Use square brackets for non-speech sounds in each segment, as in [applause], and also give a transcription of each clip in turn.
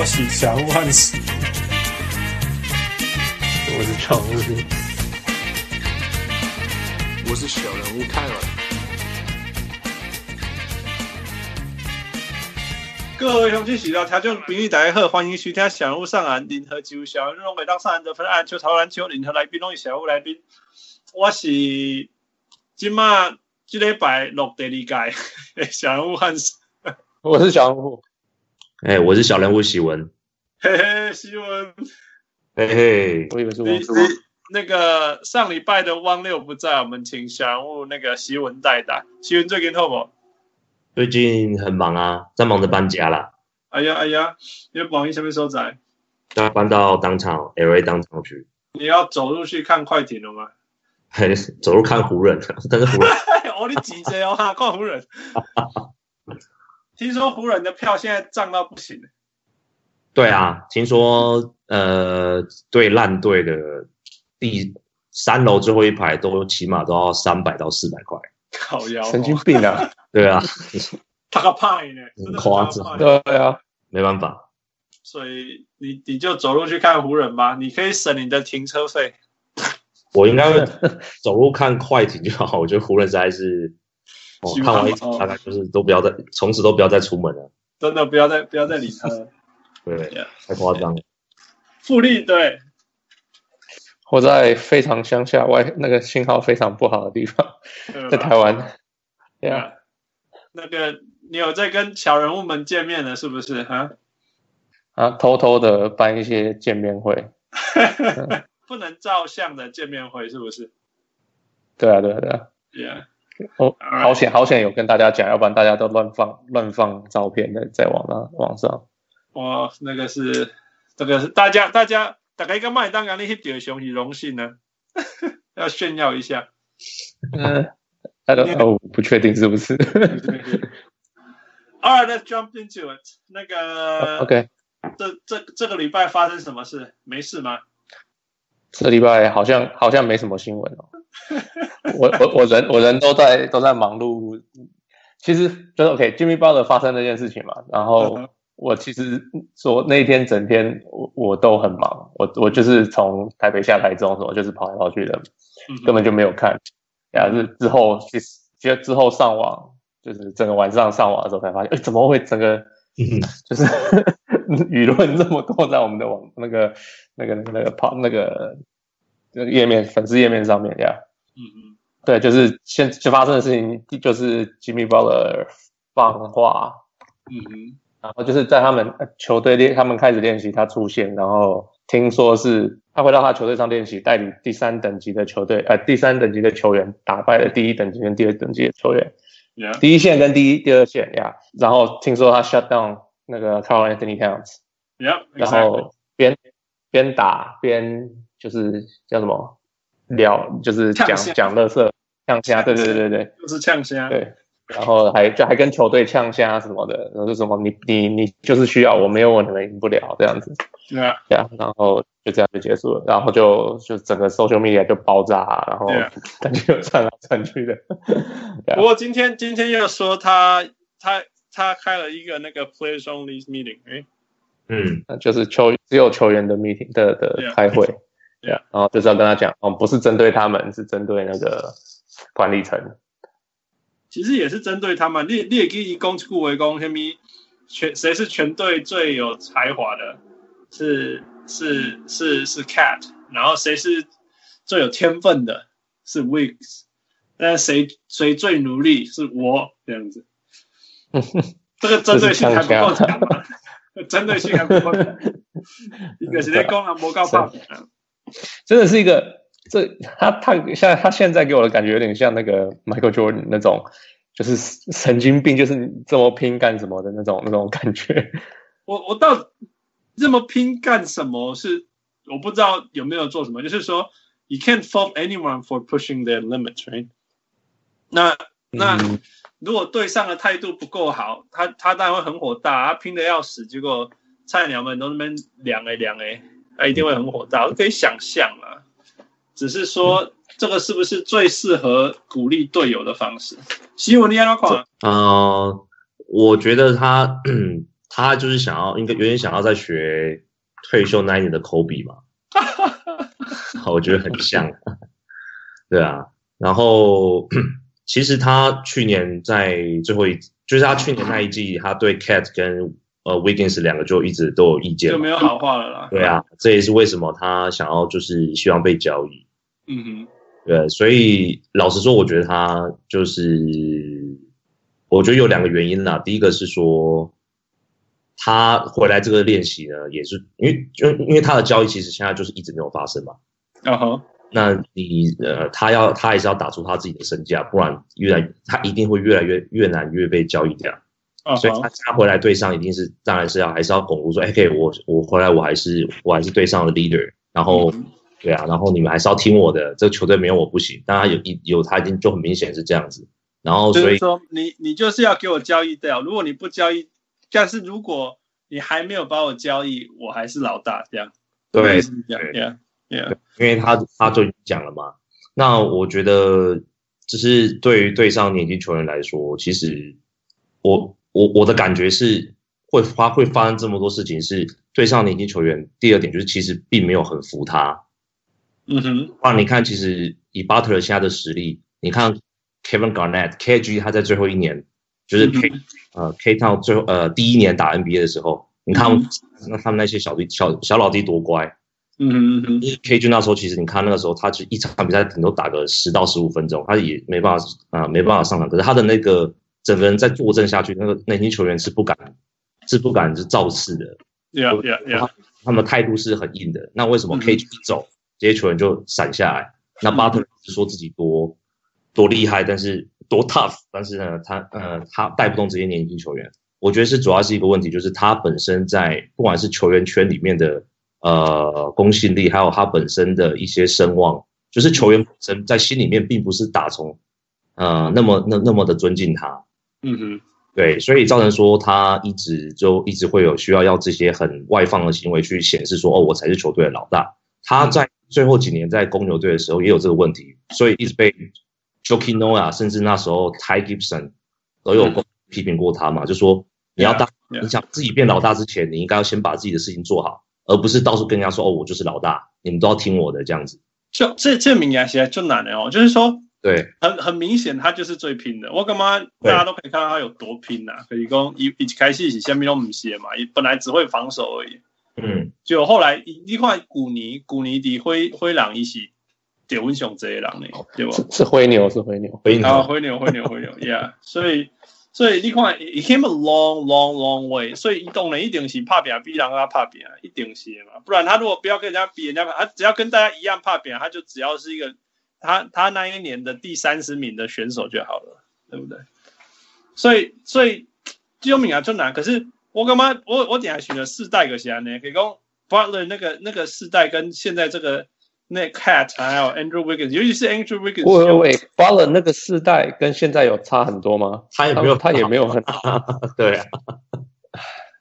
我是小人物汉斯，我是小人物，我是小人物泰尔。各位乡亲、喜乐听众朋友大家好，欢迎收听小人物上岸，联合就小人物每当上岸得分，篮球、投篮球，联合来宾拢是小人物来宾。我是今麦这礼拜录第二届 [laughs] 小人物汉斯，我是小人物。哎、欸，我是小人物喜文，嘿嘿，喜文，嘿嘿，我以为是汪六。那个上礼拜的汪六不在，我们请小人物那个喜文代打。喜文最近好不？最近很忙啊，在忙着搬家啦。哎呀哎呀，你要搬去什么所在？要搬到当场 LA 当场去。你要走路去看快艇了吗？嘿，走路看湖人，[laughs] 但是湖人，[laughs] 哦，你几岁哦？哈，看湖人。[laughs] 听说湖人的票现在涨到不行。对啊，听说呃，对烂队的第三楼最后一排都起码都要三百到四百块。靠腰，神经病啊！[laughs] 对啊，他个派呢，很夸张。对啊，没办法。所以你你就走路去看湖人吧，你可以省你的停车费。我应该会走路看快艇就好，我觉得湖人实在是。哦，看完一场大概就是都不要再，从此都不要再出门了。真的不要再不要再理他了。[laughs] 对，yeah, 太夸张了。富力对，我在非常乡下外，那个信号非常不好的地方，在台湾。对啊，那个你有在跟小人物们见面了是不是？啊？啊，偷偷的办一些见面会，[laughs] 不能照相的见面会是不是？对啊，对啊，对啊。Yeah. 哦，好险好险有跟大家讲，要不然大家都乱放乱放照片的在网上网上。哇，那个是这个是大家大家大概一个麦当劳那些点雄是荣幸呢，[laughs] 要炫耀一下。嗯，他都哦不确定是不是。[laughs] All right, let's jump into it。那个 OK，这这这个礼拜发生什么事？没事吗？这礼拜好像好像没什么新闻哦。[laughs] 我我我人我人都在都在忙碌，其实就是 OK，Jimmy Butler 发生那件事情嘛，然后我其实说那一天整天我我都很忙，我我就是从台北下台中什么就是跑来跑去的，根本就没有看，然后是之后其实之后上网就是整个晚上上网的时候才发现，哎，怎么会整个 [laughs] 就是 [laughs] 舆论这么多在我们的网那个那个那个那个跑那个。这个页面粉丝页面上面呀，嗯嗯，对，就是现就发生的事情，就是 Jimmy Butler 放话，嗯嗯，然后就是在他们球队练，他们开始练习，他出现，然后听说是他回到他球队上练习，带领第三等级的球队，呃，第三等级的球员打败了第一等级跟第二等级的球员，Yeah. 第一线跟第一第二线呀，yeah. 然后听说他 shut down 那个 Karl-Anthony Towns，Yeah，exactly. 然后边边打边。就是叫什么？聊，就是讲讲乐色呛虾，对对对对对，就是呛虾，对，然后还就还跟球队呛虾什么的，然后就什么你你你就是需要我，没有我你们赢不了这样子，对啊，对啊，然后就这样就结束了，然后就就整个 social media 就爆炸，然后 [laughs] 感觉又传来传去的。[laughs] 不过今天今天又说他他他开了一个那个 players only meeting，哎，嗯，就是球只有球员的 meeting 的的开会。对啊，然后就是要跟他讲，哦，不是针对他们，是针对那个管理层。其实也是针对他们。你你也可以攻击为攻，什么全谁是全队最有才华的？是是是是 Cat，然后谁是最有天分的？是 Wiggs。那谁谁最努力？是我这样子。[laughs] 这个针对性还不够强吗？[laughs] 针对性还不够强。[laughs] 一个是在攻啊，魔高棒。[laughs] 真的是一个，这他他像他现在给我的感觉有点像那个 Michael Jordan 那种，就是神经病，就是你这么拼干什么的那种那种感觉。我我到这么拼干什么是我不知道有没有做什么，就是说 you can't fault anyone for pushing their limits，right？那那、嗯、如果对上的态度不够好，他他当然会很火大，他拼的要死，结果菜鸟们都那边凉哎凉哎。他一定会很火大，我可以想象啊。只是说，这个是不是最适合鼓励队友的方式？希文尼亚拉款，呃，我觉得他 [clears throat] 他就是想要，应该有点想要在学退休那一年的科比嘛。我觉得很像，[laughs] 对啊。然后 [clears throat] 其实他去年在最后一，就是他去年那一季，他对 Cat 跟呃 Wiggins 两个就一直都有意见，就没有好话了啦。[laughs] 对啊，这也是为什么他想要就是希望被交易。嗯哼，对，所以老实说，我觉得他就是，我觉得有两个原因啦。第一个是说。他回来这个练习呢，也是因为就因为他的交易其实现在就是一直没有发生嘛。啊哈，那你呃，他要他还是要打出他自己的身价，不然越来他一定会越来越越难越被交易掉。Uh. 所以他他回来对上一定是当然是要还是要巩固说，哎，可以我我回来我还是我还是对上的 leader，然后、嗯、对啊，然后你们还是要听我的，这个球队没有我不行。当然有一有他已经就很明显是这样子，然后所以、说你你就是要给我交易掉，如果你不交易。但是如果你还没有把我交易，我还是老大这样。对，是这样 yeah. 因为他他就讲了嘛。那我觉得，只是对于对上年轻球员来说，其实我我我的感觉是会发会发生这么多事情，是对上年轻球员。第二点就是，其实并没有很服他。嗯哼。那你看，其实以巴特尔现在的实力，你看 Kevin Garnett、KG，他在最后一年就是 K、嗯。呃，K Town 最后呃第一年打 NBA 的时候，你看那他们那些小弟小小老弟多乖，嗯嗯嗯，KG 那时候其实你看那个时候，他其实一场比赛顶多打个十到十五分钟，他也没办法啊、呃、没办法上场，可是他的那个整个人在坐镇下去，那个年轻球员是不敢是不敢是造次的，Yeah Yeah Yeah，他们态度是很硬的。那为什么 KG 一走，嗯、这些球员就散下来？那巴特是说自己多多厉害，但是。多 tough，但是呢，他呃，他带不动这些年轻球员。我觉得是主要是一个问题，就是他本身在不管是球员圈里面的呃公信力，还有他本身的一些声望，就是球员本身在心里面并不是打从呃那么那那么的尊敬他。嗯哼，对，所以造成说他一直就一直会有需要要这些很外放的行为去显示说哦，我才是球队的老大。他在最后几年在公牛队的时候也有这个问题，所以一直被。Joakim Noah，甚至那时候 Ty Gibson 都有批评过他嘛，嗯、就说你要当.你想自己变老大之前，你应该要先把自己的事情做好，而不是到处跟人家说哦，我就是老大，你们都要听我的这样子。就这这名言写就难了哦，就是说，对，很很明显他就是最拼的。我干嘛大家都可以看到他有多拼呐、啊？可以讲一一开始是下面都唔写嘛，本来只会防守而已。嗯，就后来一块古尼古尼的灰灰狼一起。点温雄这一狼呢，对吧？是灰牛，是灰牛，灰牛啊，灰牛，灰牛，灰牛，Yeah。所以，所以你看，He came a long, long, long way。所以，移动人一定是拍拼比人家拍拼，一定是嘛。不然他如果不要跟人家比，人家他只要跟大家一样拍拼，他就只要是一个他他那一年的第三十名的选手就好了，对不对？所以，所以最有名啊，就难。可是我干嘛？我我点下选了四代个啥呢？可以讲 Butler 那个那个四代跟现在这个。那 Cat 还有 Andrew Wiggins，尤其是 Andrew Wiggins。喂喂喂，Butler 那个世代跟现在有差很多吗？他也没有，他也没有很大 [laughs] 对啊。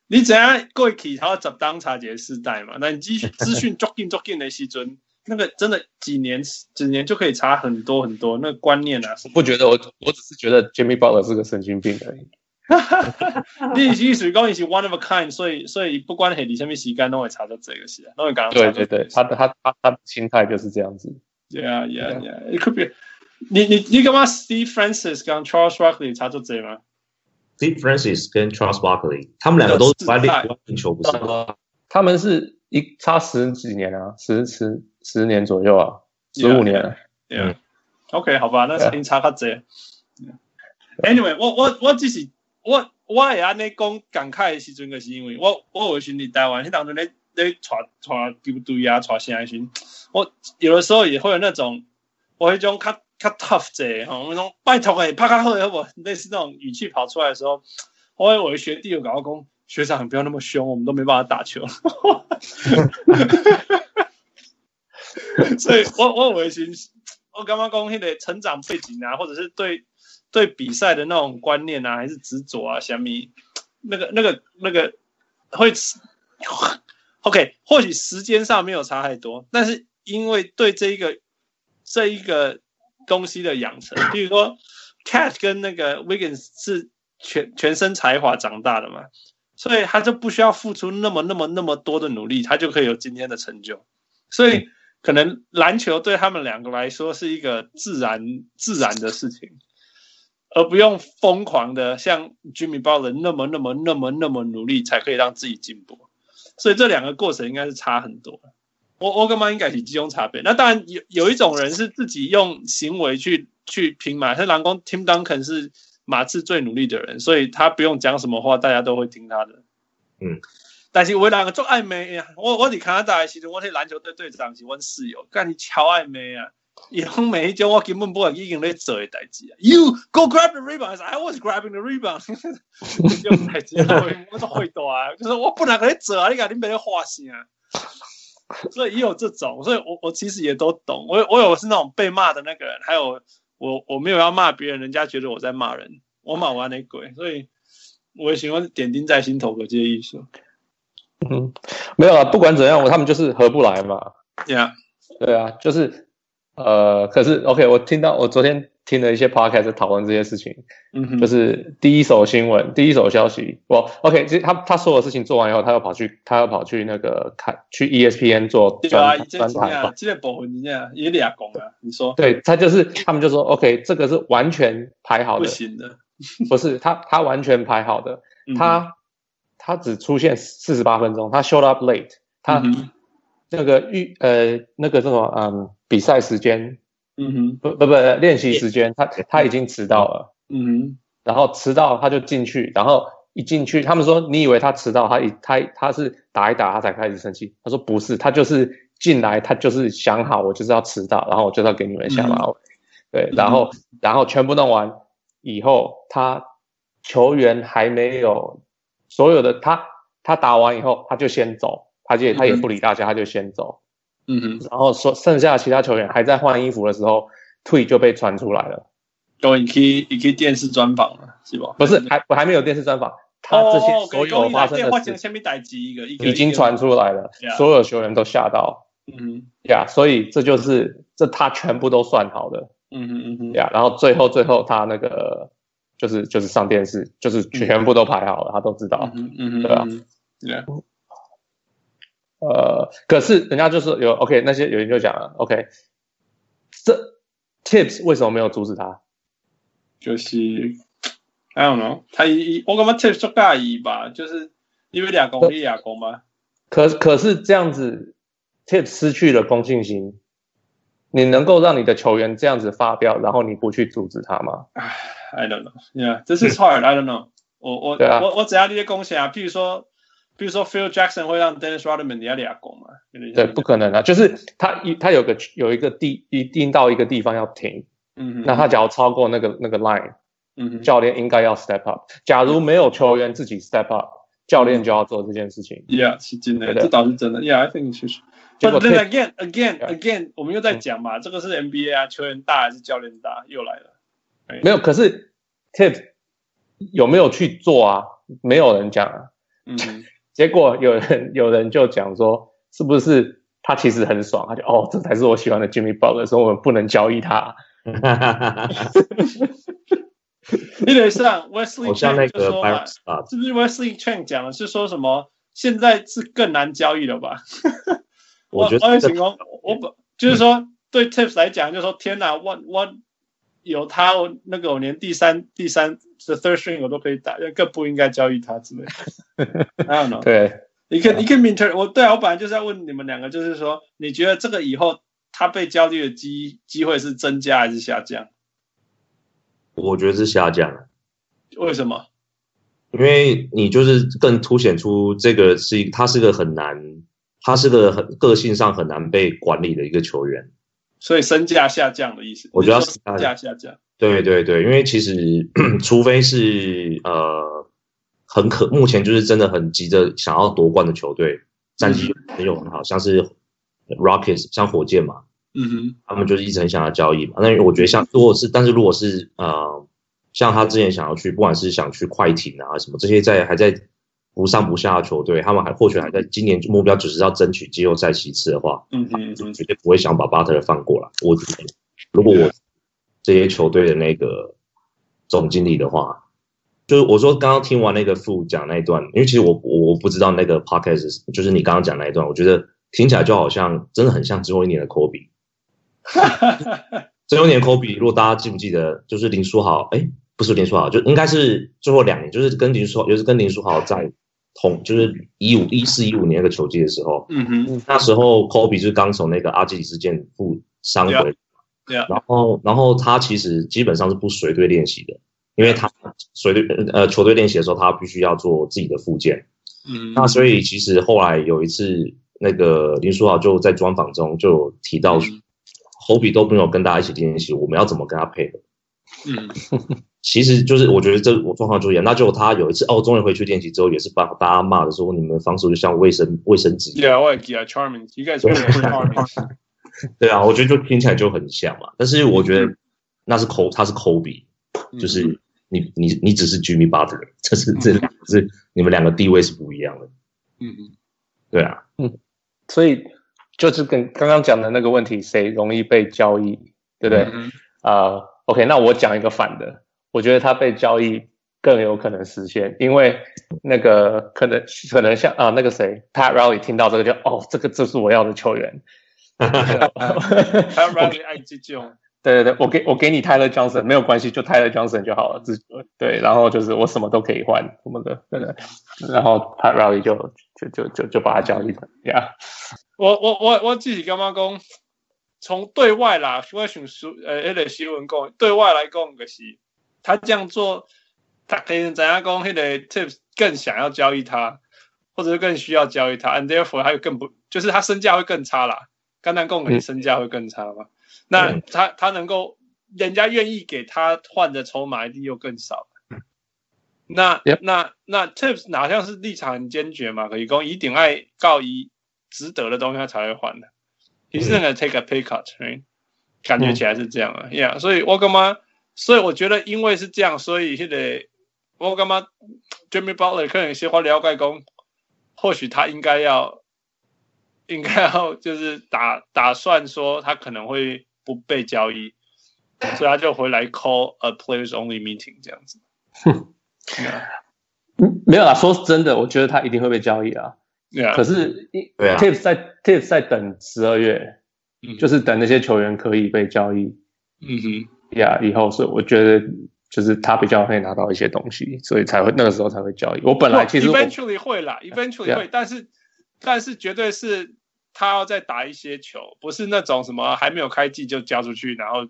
你怎样过去他要十当差节世代嘛？那你继续资讯捉紧捉紧的时阵，那个真的几年几年就可以差很多很多。那个观念啊，我不觉得我，我只是觉得 Jimmy Butler 是个神经病而已。你意思是讲你是 one of a kind，所以所以不管系你什么时间都会查到这个事啊，都会讲。对对对，他的他他他的心态就是这样子。Yeah yeah yeah, it could be 你。你你你干嘛？Steve Francis 跟 Charles Barkley 查到这吗？Steve Francis 跟 Charles Barkley，他们两个都是玩练球，不是吗？他们是一差十几年啊，十十十年左右啊，十五年。Yeah, yeah. OK，好吧，那是因差较济。Anyway，我我我只是。我我也安尼讲感慨的时阵，就是因为我我有时伫台湾，迄当中咧咧传传球队啊，传啥时，我有的时候也会有那种我迄种较较 tough 者吼，那种拜托诶，拍较好诶，好不？[laughs] 类似那种语气跑出来的时候，我我的学弟有搞我讲，学长你不要那么凶，我们都没办法打球。[laughs] [laughs] 所以我我有时我刚刚讲迄个成长背景啊，或者是对。对比赛的那种观念啊，还是执着啊，虾米那个那个那个会，[laughs] OK，或许时间上没有差太多，但是因为对这一个这一个东西的养成，比如说 Cat 跟那个 Wiggins 是全全身才华长大的嘛，所以他就不需要付出那么那么那么多的努力，他就可以有今天的成就。所以可能篮球对他们两个来说是一个自然自然的事情，而不用疯狂的像 Jimmy Butler 那么那么那么那么努力才可以让自己进步。所以这两个过程应该是差很多。我我干嘛应该是集中差别？那当然有有一种人是自己用行为去去拼嘛，像蓝光 Tim Duncan 是。马刺最努力的人，所以他不用讲什么话，大家都会听他的。嗯，但是我两个做暧昧呀，我我你看他打的时候，我是篮球队队长，是我室友，干你超暧昧啊！以后每一种我根本不会已经咧做的代志啊。You go grab the rebound, I was grabbing the rebound。[laughs] 这种代志我都会多啊，[laughs] 就是我不能给你做啊，你看你没得花心啊。所以也有这种，所以我我其实也都懂，我我有是那种被骂的那个人，还有。我我没有要骂别人，人家觉得我在骂人，我骂完那鬼，所以我也喜欢点钉在心头的这些艺术。嗯，[laughs] 没有啊，不管怎样，我他们就是合不来嘛。Yeah，对啊，就是呃，可是 OK，我听到我昨天。听了一些 podcast 讨论这些事情，嗯哼，就是第一手新闻、第一手消息。我 OK，其实他他所有事情做完以后，他又跑去，他又跑去那个看去 ESPN 做专专访。这个部分你讲也俩讲啊，你说？对他就是他们就说 OK，这个是完全排好的，不行的，不是他他完全排好的，他他只出现四十八分钟，他 showed up late，他那个预呃那个什么嗯比赛时间。嗯哼，不不不，练习时间他他已经迟到了。嗯哼，然后迟到他就进去，然后一进去，他们说你以为他迟到，他一他他是打一打他才开始生气。他说不是，他就是进来，他就是想好我就是要迟到，然后我就要给你们下马威。对，然后然后全部弄完以后，他球员还没有所有的他他打完以后他就先走，他就他也不理大家，他就先走。嗯哼，然后说剩下其他球员还在换衣服的时候，退就被传出来了。都已经已经电视专访了，是吧？不是，还我还没有电视专访。他这些所有发生的事，已经传出来了，所有球员都吓到。嗯哼，呀，所以这就是这他全部都算好的。嗯嗯嗯哼，呀，然后最后最后他那个就是就是上电视，就是全部都排好了，他都知道。嗯嗯对吧？对。呃，可是人家就是有 OK，那些有人就讲了 OK，这 Tips 为什么没有阻止他？就是 I don't know，他一我感觉 Tips 就介意吧，就是因为俩公，你俩公吗？可可是这样子，Tips 失去了公信心，你能够让你的球员这样子发飙，然后你不去阻止他吗？I don't know，Yeah，this [laughs] is hard，I don't know 我。我我、啊、我我只要这些贡献啊，譬如说。比如说，Phil Jackson 会让 Dennis Rodman 压俩攻嘛？对，不可能啊！就是他一他有个有一个地一定到一个地方要停，嗯哼，那他只要超过那个那个 line，嗯哼，教练应该要 step up。假如没有球员自己 step up，教练就要做这件事情。Yeah，是真的，这倒是真的。Yeah，I think 是。[laughs] But then again, again, again，我们又在讲嘛，这个是 NBA 啊，球员大还是教练大？又来了。没有，可是 Tips 有没有去做啊？没有人讲啊。嗯。[laughs] 结果有人有人就讲说，是不是他其实很爽？他就哦，这才是我喜欢的 Jimmy Butler，所以我们不能交易他。你得上 Wesley Chen 就说嘛，啊、是不是 Wesley Chen 讲的是说什么？现在是更难交易了吧？我觉得 [laughs] 我我本就是说对 Tips 来讲，就是说天哪，我我有他，我那个我连第三第三。是 third string 我都可以打，更不应该交易他之类的。[laughs] I don't know。对，你可以你可以 inter 我对啊，我本来就是要问你们两个，就是说，你觉得这个以后他被交易的机机会是增加还是下降？我觉得是下降。为什么？因为你就是更凸显出这个是一，他是个很难，他是个很个性上很难被管理的一个球员。所以身价下降的意思？我觉得身价下降。对对对，因为其实 [clears throat] 除非是呃很可，目前就是真的很急着想要夺冠的球队，战绩没有很好，像是 Rockets，像火箭嘛，嗯哼，他们就是一直很想要交易嘛。那我觉得像如果是，但是如果是呃像他之前想要去，不管是想去快艇啊什么这些在还在不上不下的球队，他们还或许还在今年目标只是要争取季后赛席次的话，嗯嗯，绝对不会想把巴特勒放过来。我觉得如果我。这些球队的那个总经理的话，就是我说刚刚听完那个副讲那一段，因为其实我我不知道那个 podcast 就是你刚刚讲那一段，我觉得听起来就好像真的很像最后一年的 Kobe。[laughs] 最后一年 Kobe，如果大家记不记得，就是林书豪，哎，不是林书豪，就应该是最后两年，就是跟林书豪，就是跟林书豪在同，就是一五一四一五年那个球季的时候，嗯哼，那时候 Kobe 就是刚从那个阿基里斯腱负伤回来，对啊，然后然后他其实基本上是不随队练习的。因为他随队呃球队练习的时候，他必须要做自己的复健。嗯，那所以其实后来有一次，那个林书豪就在专访中就提到，科比都没有跟大家一起练习，我们要怎么跟他配合？嗯，[laughs] 其实就是我觉得这我状况就一样。那就他有一次哦，终于回去练习之后，也是把大家骂的说，你们的防守就像卫生卫生纸。Yeah, 我也记得 Charming。对啊，我觉得就听起来就很像嘛。但是我觉得那是抠，他是科比，就是。你你你只是 Jimmy Butler，这是这是你们两个地位是不一样的。嗯嗯，对啊，嗯，所以就是跟刚刚讲的那个问题，谁容易被交易，对不对？啊、嗯呃、，OK，那我讲一个反的，我觉得他被交易更有可能实现，因为那个可能可能像啊、呃、那个谁 Pat Riley 听到这个就哦，这个就是我要的球员。Pat Riley 爱这种。[laughs] 对对对，我给我给你 Tyler Johnson 没有关系，就 Tyler Johnson 就好了。自对，然后就是我什么都可以换什么的，对对。然后 Pat Riley 就就就就就把他交易了呀。我我我我自己刚刚讲，从对外啦，我想说，呃，那个新闻讲，对外来讲就是他这样做，他可能怎样讲，那个 Tips 更想要交易他，或者是更需要交易他，and therefore 他又更不，就是他身价会更差啦。刚刚讲的身价会更差嘛？嗯那他他能够，人家愿意给他换的筹码一定又更少。那.那那 Tips 哪像是立场很坚决嘛？可以讲一定爱告一值得的东西他才会换的。He's gonna take a pay cut，right? 感觉起来是这样啊，Yeah。所以我干嘛？所以我觉得因为是这样，所以现在我干嘛？Jimmy Butler 可能有些话了解讲，或许他应该要 [laughs] 应该要就是打打算说他可能会。不被交易，所以他就回来 call a players only meeting 这样子。嗯，[laughs] 没有啦，说真的，我觉得他一定会被交易啊。Yeah. 可是 Tips 在 Tips 在等十二月，嗯、就是等那些球员可以被交易。嗯哼，呀，以后所以我觉得就是他比较会拿到一些东西，所以才会那个时候才会交易。我本来其实 eventually 会啦，eventually 会，但是但是绝对是。他要再打一些球，不是那种什么还没有开季就交出去，然后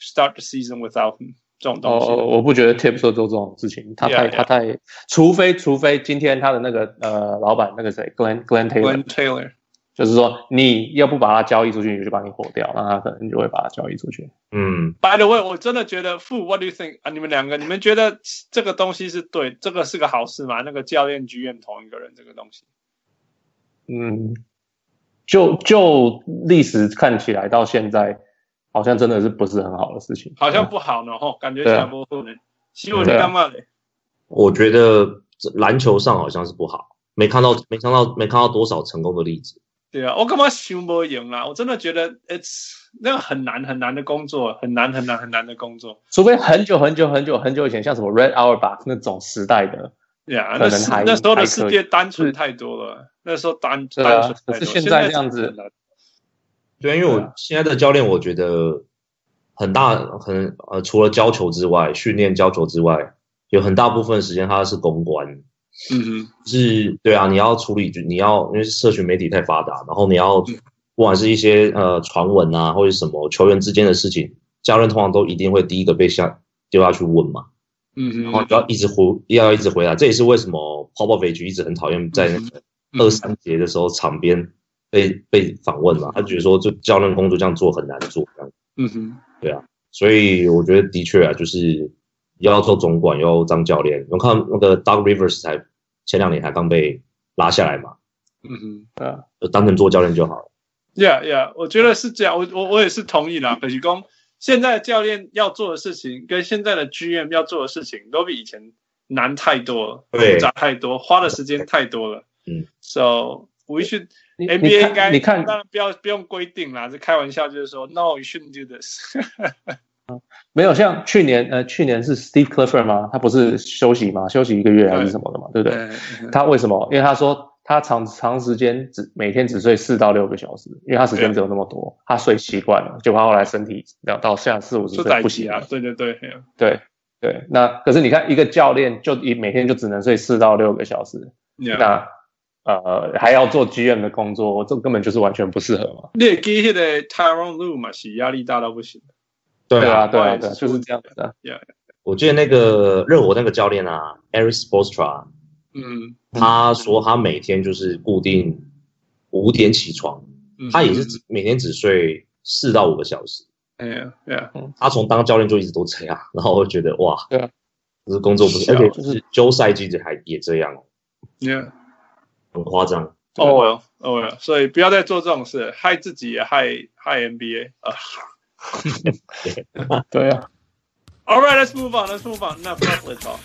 start the season without him 这种东西。哦，我不觉得 Tips 做这种事情，他太 yeah, yeah. 他太，除非除非今天他的那个呃老板那个谁 Glenn Glenn Taylor Glenn Taylor，就是说你要不把它交易出去，你就把你火掉，那他可能就会把它交易出去。嗯，By the way，我真的觉得傅，What do you think 啊？你们两个，你们觉得这个东西是对，这个是个好事吗？那个教练剧院同一个人，这个东西，嗯。就就历史看起来到现在，好像真的是不是很好的事情，好像不好呢，吼，感觉传播不能。希望你干嘛嘞？我觉得篮球上好像是不好，没看到，没看到，没看到多少成功的例子。对啊，我干嘛想不赢啦？我真的觉得，it's 那个很难很难的工作，很难很难很难的工作。除非很久很久很久很久以前，像什么 Red Auerbach 那种时代的。对啊，那时那时候的世界单纯太多了。那时候单单纯太多，可是现在这样子，对，因为我现在的教练，我觉得很大，可能呃，除了教球之外，训练教球之外，有很大部分时间他是公关。嗯哼，是，对啊，你要处理，你要因为社群媒体太发达，然后你要不管是一些呃传闻啊，或者什么球员之间的事情，教练通常都一定会第一个被下丢下去问嘛。嗯哼，然后要一直回，要一直回答，这也是为什么 Popovich 一直很讨厌在二三节的时候场边被被访问嘛。他觉得说，就教练工作这样做很难做，这样。嗯哼，对啊，所以我觉得的确啊，就是要做总管，要当教练。我看那个 Doug Rivers 才前两年才刚被拉下来嘛。嗯哼，对啊，就当成做教练就好了。Yeah, yeah，我觉得是这样，我我我也是同意啦。可是讲。现在教练要做的事情，跟现在的 GM 要做的事情，都比以前难太多了，复杂太多，花的时间太多了。嗯，So we should NBA 应该你看，当然不要不用规定啦，这开玩笑，就是说 No，you shouldn't do this。[laughs] 没有像去年，呃，去年是 Steve Clifford 吗？他不是休息吗？休息一个月还是什么的嘛？对，不对？他为什么？因为他说他长长时间只每天只睡四到六个小时，因为他时间只有那么多，他睡习惯了，结果他后来身体到到现在四五十岁不行啊。对对对，对对对。那可是你看，一个教练就一每天就只能睡四到六个小时.那呃还要做 GM 的工作，这根本就是完全不适合嘛。你也记得 Tyronn Lue 嘛？是压力大到不行。对啊，对啊，对，就是这样子的。Yeah, yeah. 我记得那个热火那个教练啊，Eric Spoelstra，嗯，他说他每天就是固定五点起床，嗯、他也是只每天只睡四到五个小时。哎呀，对啊，他从当教练就一直都这样，[laughs] 然后我就觉得哇，对啊，就是工作不是，而且就是休赛季还也这样，Yeah，很夸张。哦哦所以不要再做这种事，害自己也害害 NBA 啊。[laughs] [laughs] [laughs] 对啊。All right, let's move on. Let's move on. Enough, enough. Let's talk.